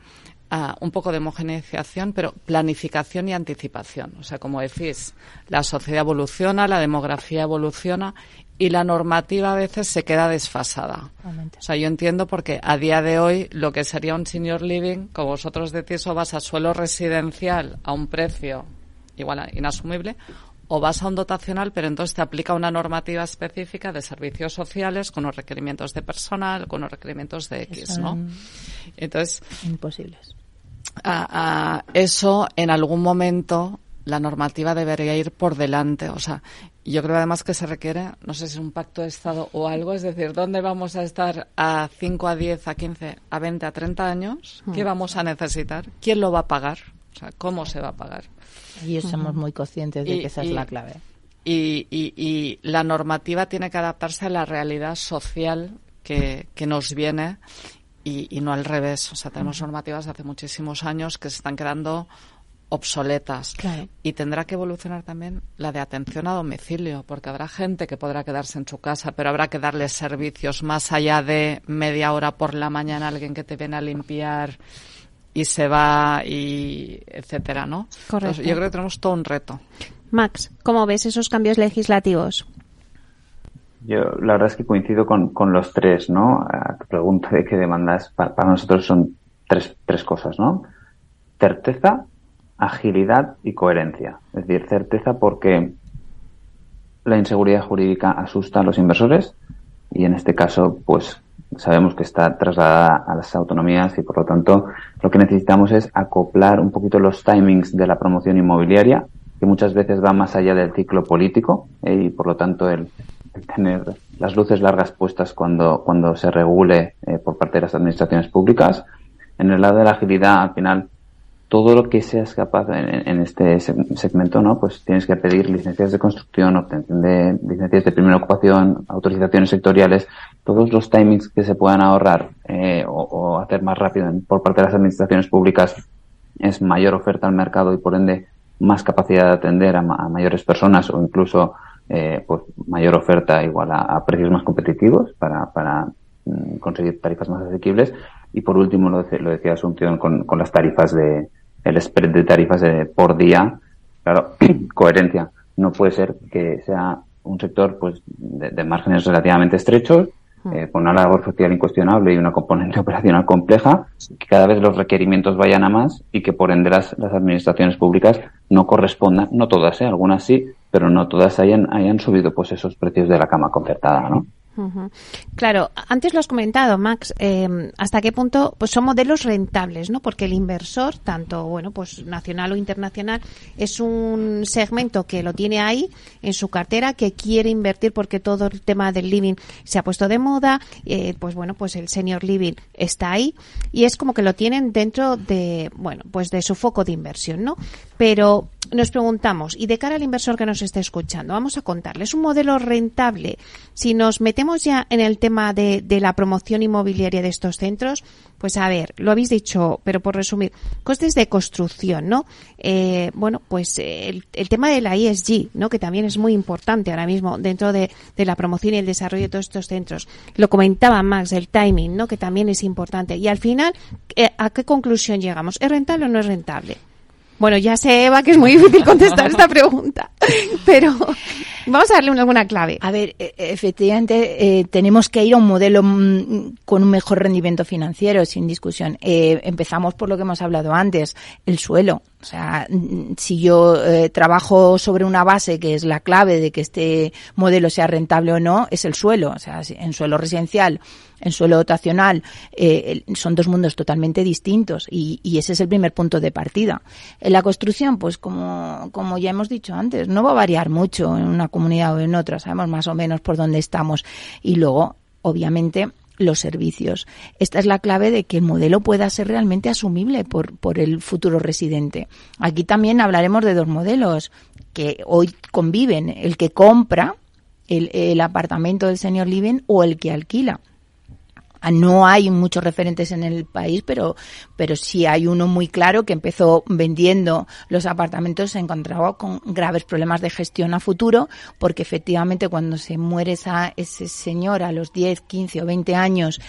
uh, un poco de homogeneización, pero planificación y anticipación. O sea, como decís, la sociedad evoluciona, la demografía evoluciona y la normativa a veces se queda desfasada. O sea, yo entiendo porque a día de hoy lo que sería un senior living, como vosotros decís, o vas a suelo residencial a un precio igual a inasumible, o vas a un dotacional, pero entonces te aplica una normativa específica de servicios sociales con los requerimientos de personal, con los requerimientos de X, ¿no? Entonces. Imposibles. A, eso en algún momento la normativa debería ir por delante. O sea, yo creo además que se requiere, no sé si es un pacto de Estado o algo, es decir, ¿dónde vamos a estar a 5, a 10, a 15, a 20, a 30 años? ¿Qué mm. vamos a necesitar? ¿Quién lo va a pagar? O sea, ¿cómo se va a pagar? Y somos muy conscientes de que esa es la clave. Y, y, la normativa tiene que adaptarse a la realidad social que, que nos viene y, no al revés. O sea, tenemos normativas de hace muchísimos años que se están quedando obsoletas. Y tendrá que evolucionar también la de atención a domicilio, porque habrá gente que podrá quedarse en su casa, pero habrá que darle servicios más allá de media hora por la mañana, alguien que te viene a limpiar y se va y etcétera, ¿no? Correcto. yo creo que tenemos todo un reto. Max, ¿cómo ves esos cambios legislativos? Yo la verdad es que coincido con, con los tres, ¿no? A tu pregunta de qué demandas, para, para nosotros son tres, tres cosas, ¿no? Certeza, agilidad y coherencia. Es decir, certeza porque la inseguridad jurídica asusta a los inversores y en este caso, pues sabemos que está trasladada a las autonomías y por lo tanto lo que necesitamos es acoplar un poquito los timings de la promoción inmobiliaria, que muchas veces va más allá del ciclo político eh, y por lo tanto el, tener las luces largas puestas cuando, cuando se regule eh, por parte de las administraciones públicas. En el lado de la agilidad, al final, todo lo que seas capaz en, este segmento, ¿no? Pues tienes que pedir licencias de construcción, obtención de licencias de primera ocupación, autorizaciones sectoriales, todos los timings que se puedan ahorrar eh, o, hacer más rápido por parte de las administraciones públicas es mayor oferta al mercado y por ende más capacidad de atender a, mayores personas o incluso eh, pues mayor oferta igual a, precios más competitivos para, para mm, conseguir tarifas más asequibles y por último lo, lo decía Asunción con, con las tarifas de, el spread de tarifas por día, claro, coherencia. No puede ser que sea un sector pues de, márgenes relativamente estrechos, hmm. eh, con una labor social incuestionable y una componente operacional compleja, que cada vez los requerimientos vayan a más y que por ende las, las administraciones públicas no correspondan, no todas, ¿eh? algunas sí, pero no todas hayan, hayan subido pues esos precios de la cama concertada, ¿no? Claro, antes lo has comentado, Max, eh, hasta qué punto pues son modelos rentables, ¿no? Porque el inversor, tanto bueno, pues nacional o internacional, es un segmento que lo tiene ahí en su cartera, que quiere invertir porque todo el tema del living se ha puesto de moda, eh, pues bueno, pues el senior living está ahí y es como que lo tienen dentro de, bueno, pues de su foco de inversión, ¿no? Pero nos preguntamos, y de cara al inversor que nos esté escuchando, vamos a contarle, ¿es un modelo rentable? Si nos metemos ya en el tema de, la promoción inmobiliaria de estos centros, pues a ver, lo habéis dicho, pero por resumir, costes de construcción, ¿no? Eh, bueno, pues el, tema de la ESG, ¿no? Que también es muy importante ahora mismo dentro de, la promoción y el desarrollo de todos estos centros. Lo comentaba Max, el timing, ¿no? Que también es importante. Y al final, eh, ¿a qué conclusión llegamos? ¿Es rentable o no es rentable? Bueno, ya sé, Eva, que es muy difícil contestar esta pregunta, pero vamos a darle alguna clave. A ver, e, e, efectivamente, eh, tenemos que ir a un modelo mm, con un mejor rendimiento financiero, sin discusión. Eh, empezamos por lo que hemos hablado antes, el suelo. O sea, si yo eh, trabajo sobre una base que es la clave de que este modelo sea rentable o no, es el suelo. O sea, en suelo residencial, en suelo dotacional, eh, son dos mundos totalmente distintos y, ese es el primer punto de partida. En la construcción, pues como ya hemos dicho antes, no va a variar mucho en una comunidad o en otra. Sabemos más o menos por dónde estamos. Y luego, obviamente, los servicios. Esta es la clave de que el modelo pueda ser realmente asumible por, por el futuro residente. Aquí también hablaremos de dos modelos que hoy conviven, el que compra el, el apartamento del señor living o el que alquila. Ah, no hay muchos referentes en el país, pero, pero sí hay uno muy claro que empezó vendiendo los apartamentos, se encontraba con graves problemas de gestión a futuro, porque efectivamente cuando se muere esa, ese señor a los 10, 15 o 20 años,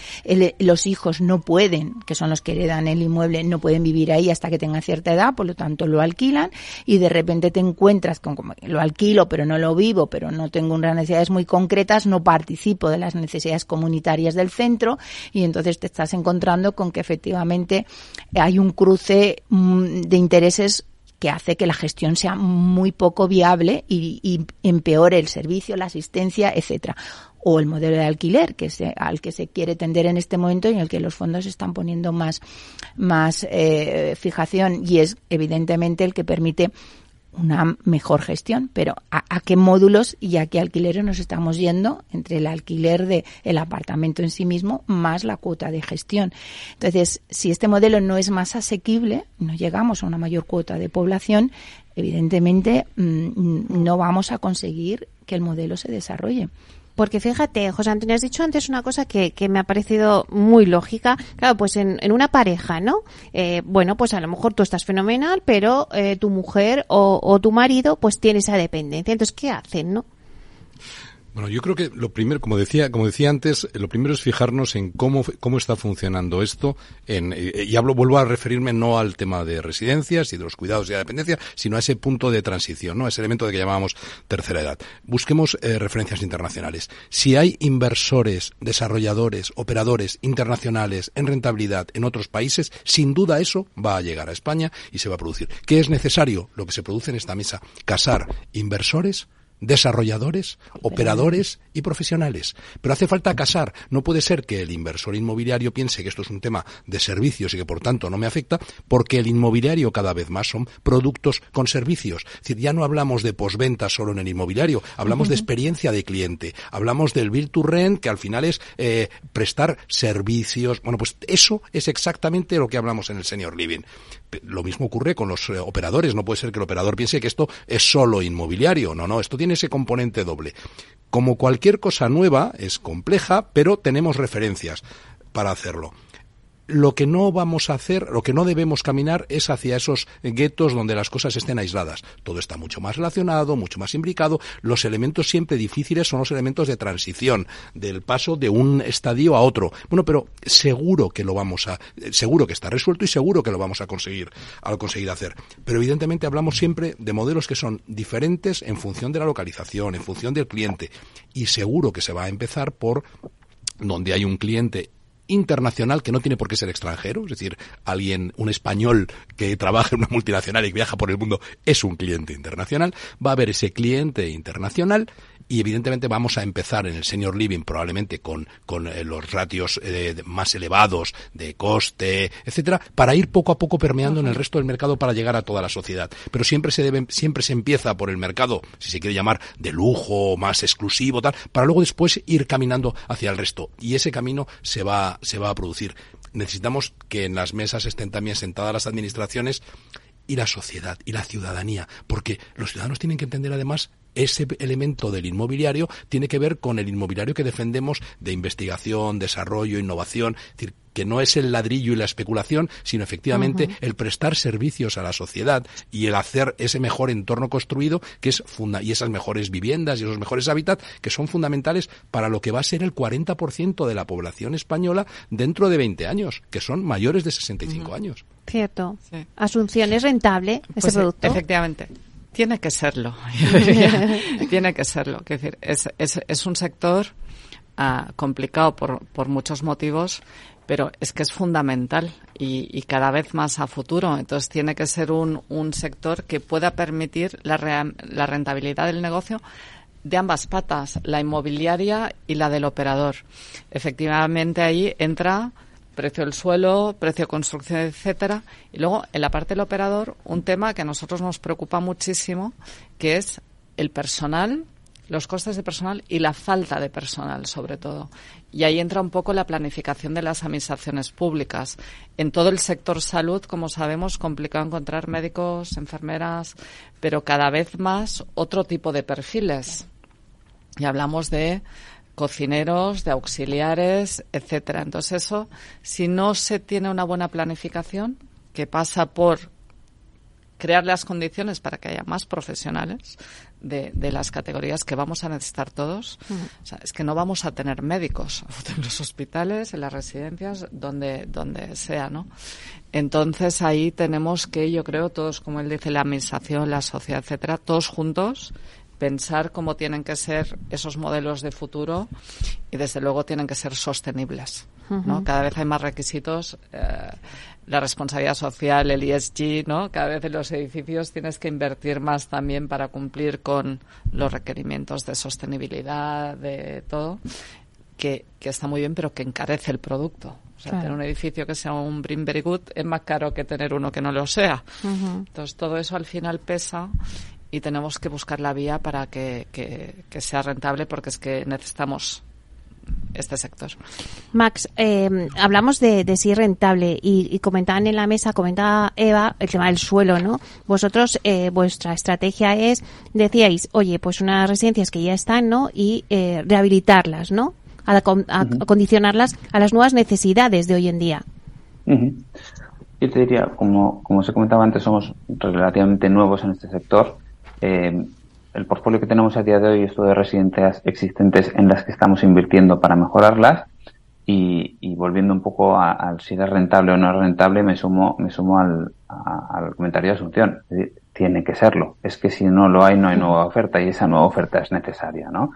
los hijos no pueden, que son los que heredan el inmueble, no pueden vivir ahí hasta que tengan cierta edad, por lo tanto lo alquilan y de repente te encuentras con como lo alquilo, pero no lo vivo, pero no tengo unas necesidades muy concretas, no participo de las necesidades comunitarias del centro y entonces te estás encontrando con que efectivamente hay un cruce mm, de intereses que hace que la gestión sea muy poco viable y, empeore el servicio, la asistencia, etcétera. O el modelo de alquiler que se, al que se quiere tender en este momento y en el que los fondos están poniendo más, más eh, fijación. Y es evidentemente el que permite una mejor gestión, pero ¿a, qué módulos y a qué alquileres nos estamos yendo entre el alquiler de el apartamento en sí mismo más la cuota de gestión? Entonces, si este modelo no es más asequible, no llegamos a una mayor cuota de población, evidentemente mm, no vamos a conseguir que el modelo se desarrolle. Porque fíjate, José Antonio, has dicho antes una cosa que, que me ha parecido muy lógica. Claro, pues en, en una pareja, ¿no? Eh, bueno, pues a lo mejor tú estás fenomenal, pero eh, tu mujer o, o tu marido pues tiene esa dependencia. Entonces, ¿qué hacen, no? Bueno, yo creo que lo primero, como decía, como decía antes, lo primero es fijarnos en cómo, cómo está funcionando esto. En, eh, y hablo, vuelvo a referirme no al tema de residencias y de los cuidados y la dependencia, sino a ese punto de transición, ¿no? ese elemento de que llamábamos tercera edad. Busquemos eh, referencias internacionales. Si hay inversores, desarrolladores, operadores internacionales en rentabilidad en otros países, sin duda eso va a llegar a España y se va a producir. ¿Qué es necesario? Lo que se produce en esta mesa. Casar inversores desarrolladores, operadores y profesionales. Pero hace falta casar. No puede ser que el inversor inmobiliario piense que esto es un tema de servicios y que por tanto no me afecta, porque el inmobiliario cada vez más son productos con servicios. Es decir, ya no hablamos de posventa solo en el inmobiliario, hablamos de experiencia de cliente, hablamos del build to rent, que al final es eh, prestar servicios. Bueno, pues eso es exactamente lo que hablamos en el senior living lo mismo ocurre con los eh, operadores. No puede ser que el operador piense que esto es solo inmobiliario. No, no, esto tiene ese componente doble. Como cualquier cosa nueva, es compleja, pero tenemos referencias para hacerlo lo que no vamos a hacer, lo que no debemos caminar es hacia esos guetos donde las cosas estén aisladas. Todo está mucho más relacionado, mucho más imbricado. Los elementos siempre difíciles son los elementos de transición, del paso de un estadio a otro. Bueno, pero seguro que lo vamos a, seguro que está resuelto y seguro que lo vamos a conseguir, a conseguir hacer. Pero evidentemente hablamos siempre de modelos que son diferentes en función de la localización, en función del cliente. Y seguro que se va a empezar por donde hay un cliente internacional que no tiene por qué ser extranjero, es decir, alguien, un español que trabaja en una multinacional y que viaja por el mundo es un cliente internacional, va a haber ese cliente internacional y evidentemente vamos a empezar en el senior living probablemente con, con eh, los ratios eh, más elevados de coste, etcétera, para ir poco a poco permeando en el resto del mercado para llegar a toda la sociedad. Pero siempre se debe, siempre se empieza por el mercado, si se quiere llamar de lujo, más exclusivo, tal, para luego después ir caminando hacia el resto. Y ese camino se va, se va a producir. Necesitamos que en las mesas estén también sentadas las administraciones y la sociedad y la ciudadanía, porque los ciudadanos tienen que entender además ese elemento del inmobiliario tiene que ver con el inmobiliario que defendemos de investigación, desarrollo, innovación, es decir, que no es el ladrillo y la especulación, sino efectivamente el prestar servicios a la sociedad y el hacer ese mejor entorno construido que es funda y esas mejores viviendas y esos mejores hábitats que son fundamentales para lo que va a ser el 40% de la población española dentro de 20 años, que son mayores de 65 años. Cierto. Asunción es rentable ese pues, producto. Efectivamente. Tiene que serlo. Tiene que serlo. Es, decir, es, es, es un sector uh, complicado por, por muchos motivos, pero es que es fundamental y, y, cada vez más a futuro. Entonces tiene que ser un, un sector que pueda permitir la, re, la rentabilidad del negocio de ambas patas, la inmobiliaria y la del operador. Efectivamente ahí entra precio del suelo, precio de construcción, etcétera. Y luego, en la parte del operador, un tema que a nosotros nos preocupa muchísimo, que es el personal, los costes de personal y la falta de personal, sobre todo. Y ahí entra un poco la planificación de las administraciones públicas. En todo el sector salud, como sabemos, complicado encontrar médicos, enfermeras, pero cada vez más otro tipo de perfiles. Y hablamos de cocineros, de auxiliares, etcétera. Entonces eso, si no se tiene una buena planificación, que pasa por crear las condiciones para que haya más profesionales de, de las categorías que vamos a necesitar todos. O sea, es que no vamos a tener médicos en los hospitales, en las residencias, donde, donde sea, ¿no? Entonces ahí tenemos que, yo creo, todos, como él dice, la administración, la sociedad, etcétera, todos juntos pensar cómo tienen que ser esos modelos de futuro y desde luego tienen que ser sostenibles. ¿no? Cada vez hay más requisitos. eh, la responsabilidad social, el ESG, ¿no? Cada vez en los edificios tienes que invertir más también para cumplir con los requerimientos de sostenibilidad, de todo, que, que está muy bien, pero que encarece el producto. O sea, Claro. tener un edificio que sea un Bring Very Good es más caro que tener uno que no lo sea. Entonces, todo eso al final pesa y tenemos que buscar la vía para que, que- que sea rentable porque es que necesitamos este sector. Max, eh, hablamos de, de si es rentable y, y comentaban en la mesa, comentaba Eva, el tema del suelo, ¿no? Vosotros, eh, vuestra estrategia es, decíais, oye, pues unas residencias que ya están, ¿no? Y eh, rehabilitarlas, ¿no? Acon- a- Ujú. acondicionarlas a las nuevas necesidades de hoy en día. Yo te diría, como, como se comentaba antes, somos relativamente nuevos en este sector. Eh, el portfolio que tenemos a día de hoy es todo de residencias existentes en las que estamos invirtiendo para mejorarlas. Y, y volviendo un poco al si es rentable o no es rentable, me sumo, me sumo al, a- al comentario de Asunción. Es decir, tiene que serlo. Es que si no lo hay, no hay nueva oferta y esa nueva oferta es necesaria, ¿no?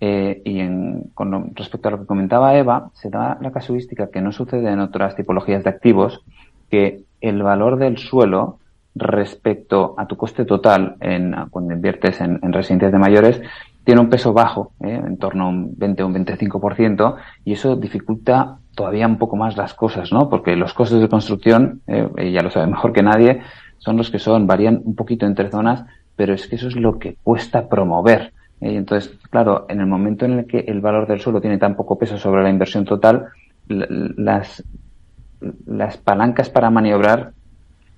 Eh, y en, con lo- respecto a lo que comentaba Eva, se da la casuística que no sucede en otras tipologías de activos, que el valor del suelo respecto a tu coste total en, cuando inviertes en, en residencias de mayores tiene un peso bajo, ¿eh? en torno a un 20 o un 25%, y eso dificulta todavía un poco más las cosas, ¿no? Porque los costes de construcción, eh, ella lo sabe mejor que nadie, son los que son, varían un poquito entre zonas, pero es que eso es lo que cuesta promover. ¿eh? Y entonces, claro, en el momento en el que el valor del suelo tiene tan poco peso sobre la inversión total, las, las palancas para maniobrar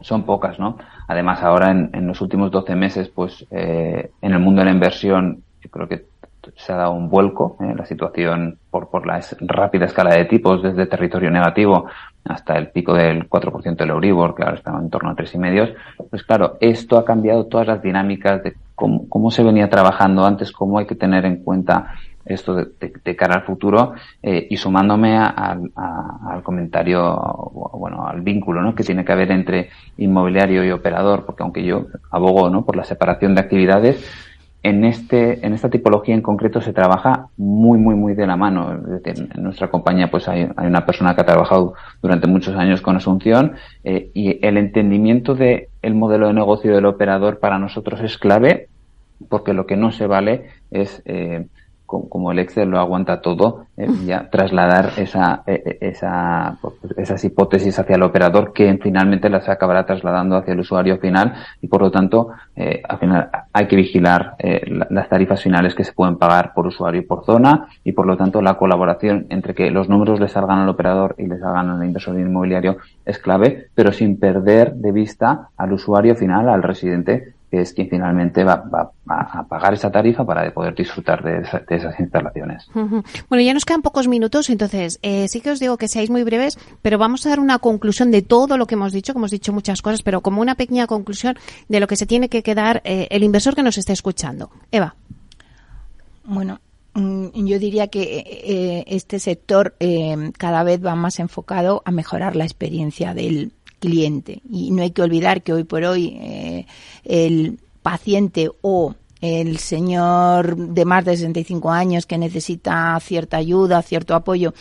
son pocas, ¿no? Además, ahora en, en los últimos 12 meses, pues eh, en el mundo de la inversión, yo creo que se ha dado un vuelco, ¿eh? la situación por, por la es- rápida escala de tipos, desde territorio negativo hasta el pico del 4% del Euribor, que ahora está en torno a tres y medios. Pues claro, esto ha cambiado todas las dinámicas de cómo, cómo se venía trabajando antes, cómo hay que tener en cuenta esto de, de- de cara al futuro eh, y sumándome a- a- al comentario, bueno, al vínculo ¿no? que tiene que haber entre inmobiliario y operador, porque aunque yo abogo ¿no? por la separación de actividades, en este en esta tipología en concreto se trabaja muy muy muy de la mano Es decir, en nuestra compañía pues hay, hay una persona que ha trabajado durante muchos años con Asunción eh, y el entendimiento de el modelo de negocio del operador para nosotros es clave porque lo que no se vale es eh, como el Excel lo aguanta todo, eh, ya trasladar esa, eh, eh, esa, esas hipótesis hacia el operador que finalmente las acabará trasladando hacia el usuario final y por lo tanto eh, al final hay que vigilar eh, la- las tarifas finales que se pueden pagar por usuario y por zona y por lo tanto la colaboración entre que los números le salgan al operador y le salgan al inversor inmobiliario es clave, pero sin perder de vista al usuario final, al residente que es quien finalmente va, a pagar esa tarifa para poder disfrutar de, esa- de esas instalaciones. Bueno, ya nos quedan pocos minutos, entonces eh, sí que os digo que seáis muy breves, pero vamos a dar una conclusión de todo lo que hemos dicho, que hemos dicho muchas cosas, pero como una pequeña conclusión de lo que se tiene que quedar eh, el inversor que nos esté escuchando. Eva. Bueno, mm, yo diría que eh, este sector eh, cada vez va más enfocado a mejorar la experiencia del cliente. Y no hay que olvidar que hoy por hoy eh, el paciente o el señor de más de 65 años que necesita cierta ayuda, cierto apoyo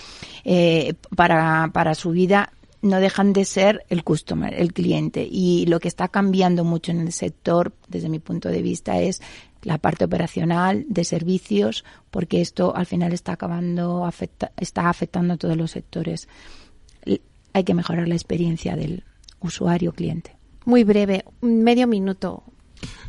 eh, para, para su vida, no dejan de ser el customer, el cliente. Y lo que está cambiando mucho en el sector, desde mi punto de vista, es la parte operacional de servicios, porque esto al final está acabando, afecta, está afectando a todos los sectores. Hay que mejorar la experiencia del usuario cliente. Muy breve, un medio minuto.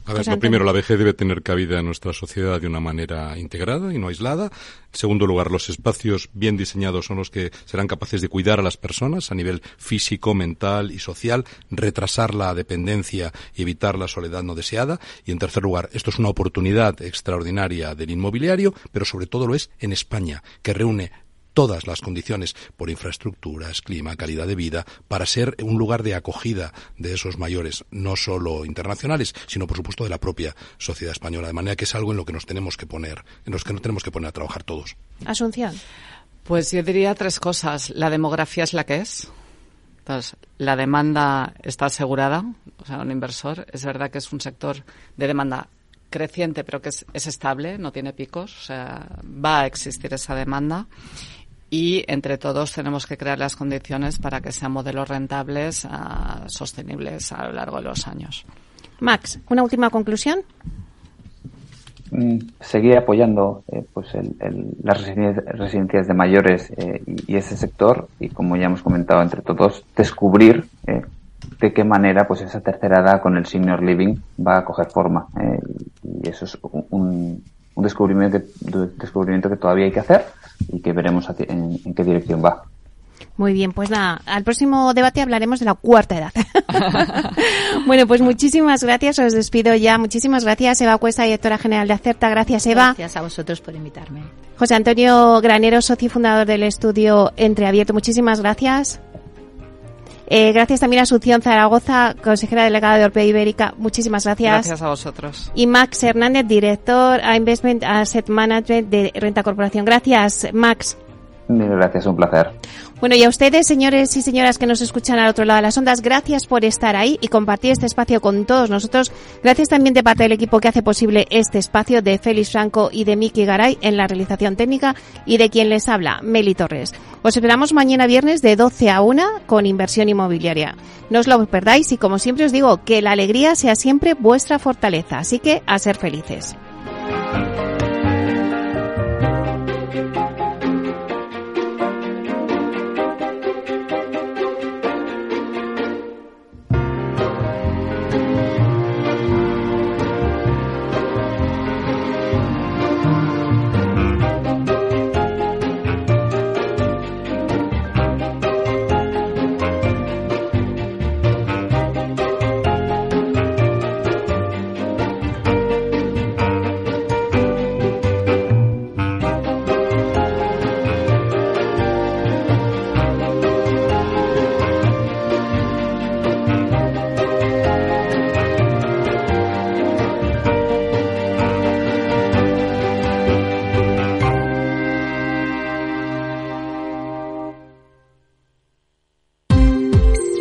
A ver, lo primero, la vejez debe tener cabida en nuestra sociedad de una manera integrada y no aislada. En segundo lugar, los espacios bien diseñados son los que serán capaces de cuidar a las personas a nivel físico, mental y social, retrasar la dependencia y evitar la soledad no deseada. Y en tercer lugar, esto es una oportunidad extraordinaria del inmobiliario, pero sobre todo lo es en España, que reúne todas las condiciones por infraestructuras, clima, calidad de vida, para ser un lugar de acogida de esos mayores, no solo internacionales, sino por supuesto de la propia sociedad española. De manera que es algo en lo que nos tenemos que poner, en los que nos tenemos que poner a trabajar todos. Asunción. Pues yo diría tres cosas. La demografía es la que es. Entonces, la demanda está asegurada, o sea, un inversor. Es verdad que es un sector de demanda creciente, pero que es, es estable, no tiene picos, o sea, va a existir esa demanda. Y entre todos tenemos que crear las condiciones para que sean modelos rentables, ah, sostenibles a lo largo de los años. Max, una última conclusión. Mm, seguir apoyando eh, pues las residencias de mayores eh, y, ese sector y como ya hemos comentado entre todos descubrir eh, de qué manera pues esa tercera edad con el senior living va a coger forma y eso es un, descubrimiento, descubrimiento que todavía hay que hacer y que veremos en qué dirección va. Muy bien, pues nada, al próximo debate hablaremos de la cuarta edad. bueno, pues muchísimas gracias, os despido ya. Muchísimas gracias, Eva Cuesta, directora general de Acerta. Gracias, Eva. Gracias a vosotros por invitarme. José Antonio Granero, socio y fundador del estudio Entreabierto. Muchísimas gracias. Eh, gracias también a Asunción Zaragoza, consejera delegada de Orpea Ibérica. Muchísimas gracias. Gracias a vosotros. Y Max Hernández, director a Investment Asset Management de Renta Corporación. Gracias, Max. Gracias, un placer. Bueno, y a ustedes, señores y señoras que nos escuchan al otro lado de las ondas, gracias por estar ahí y compartir este espacio con todos nosotros. Gracias también de parte del equipo que hace posible este espacio de Félix Franco y de Miki Garay en la realización técnica y de quien les habla, Meli Torres. Os esperamos mañana viernes de 12 a 1 con inversión inmobiliaria. No os lo perdáis y como siempre os digo, que la alegría sea siempre vuestra fortaleza. Así que a ser felices.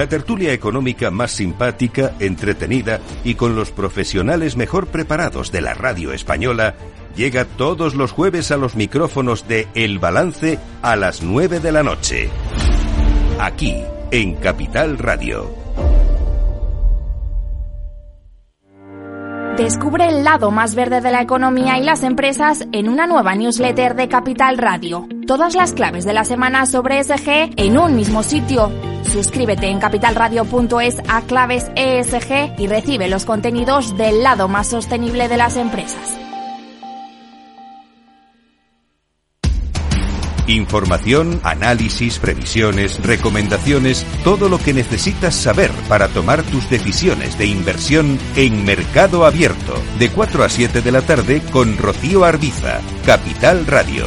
La tertulia económica más simpática, entretenida y con los profesionales mejor preparados de la radio española llega todos los jueves a los micrófonos de El Balance a las 9 de la noche. Aquí, en Capital Radio. Descubre el lado más verde de la economía y las empresas en una nueva newsletter de Capital Radio. Todas las claves de la semana sobre ESG en un mismo sitio. Suscríbete en capitalradio.es a claves ESG y recibe los contenidos del lado más sostenible de las empresas. Información, análisis, previsiones, recomendaciones, todo lo que necesitas saber para tomar tus decisiones de inversión en Mercado Abierto, de 4 a 7 de la tarde con Rocío Arbiza, Capital Radio.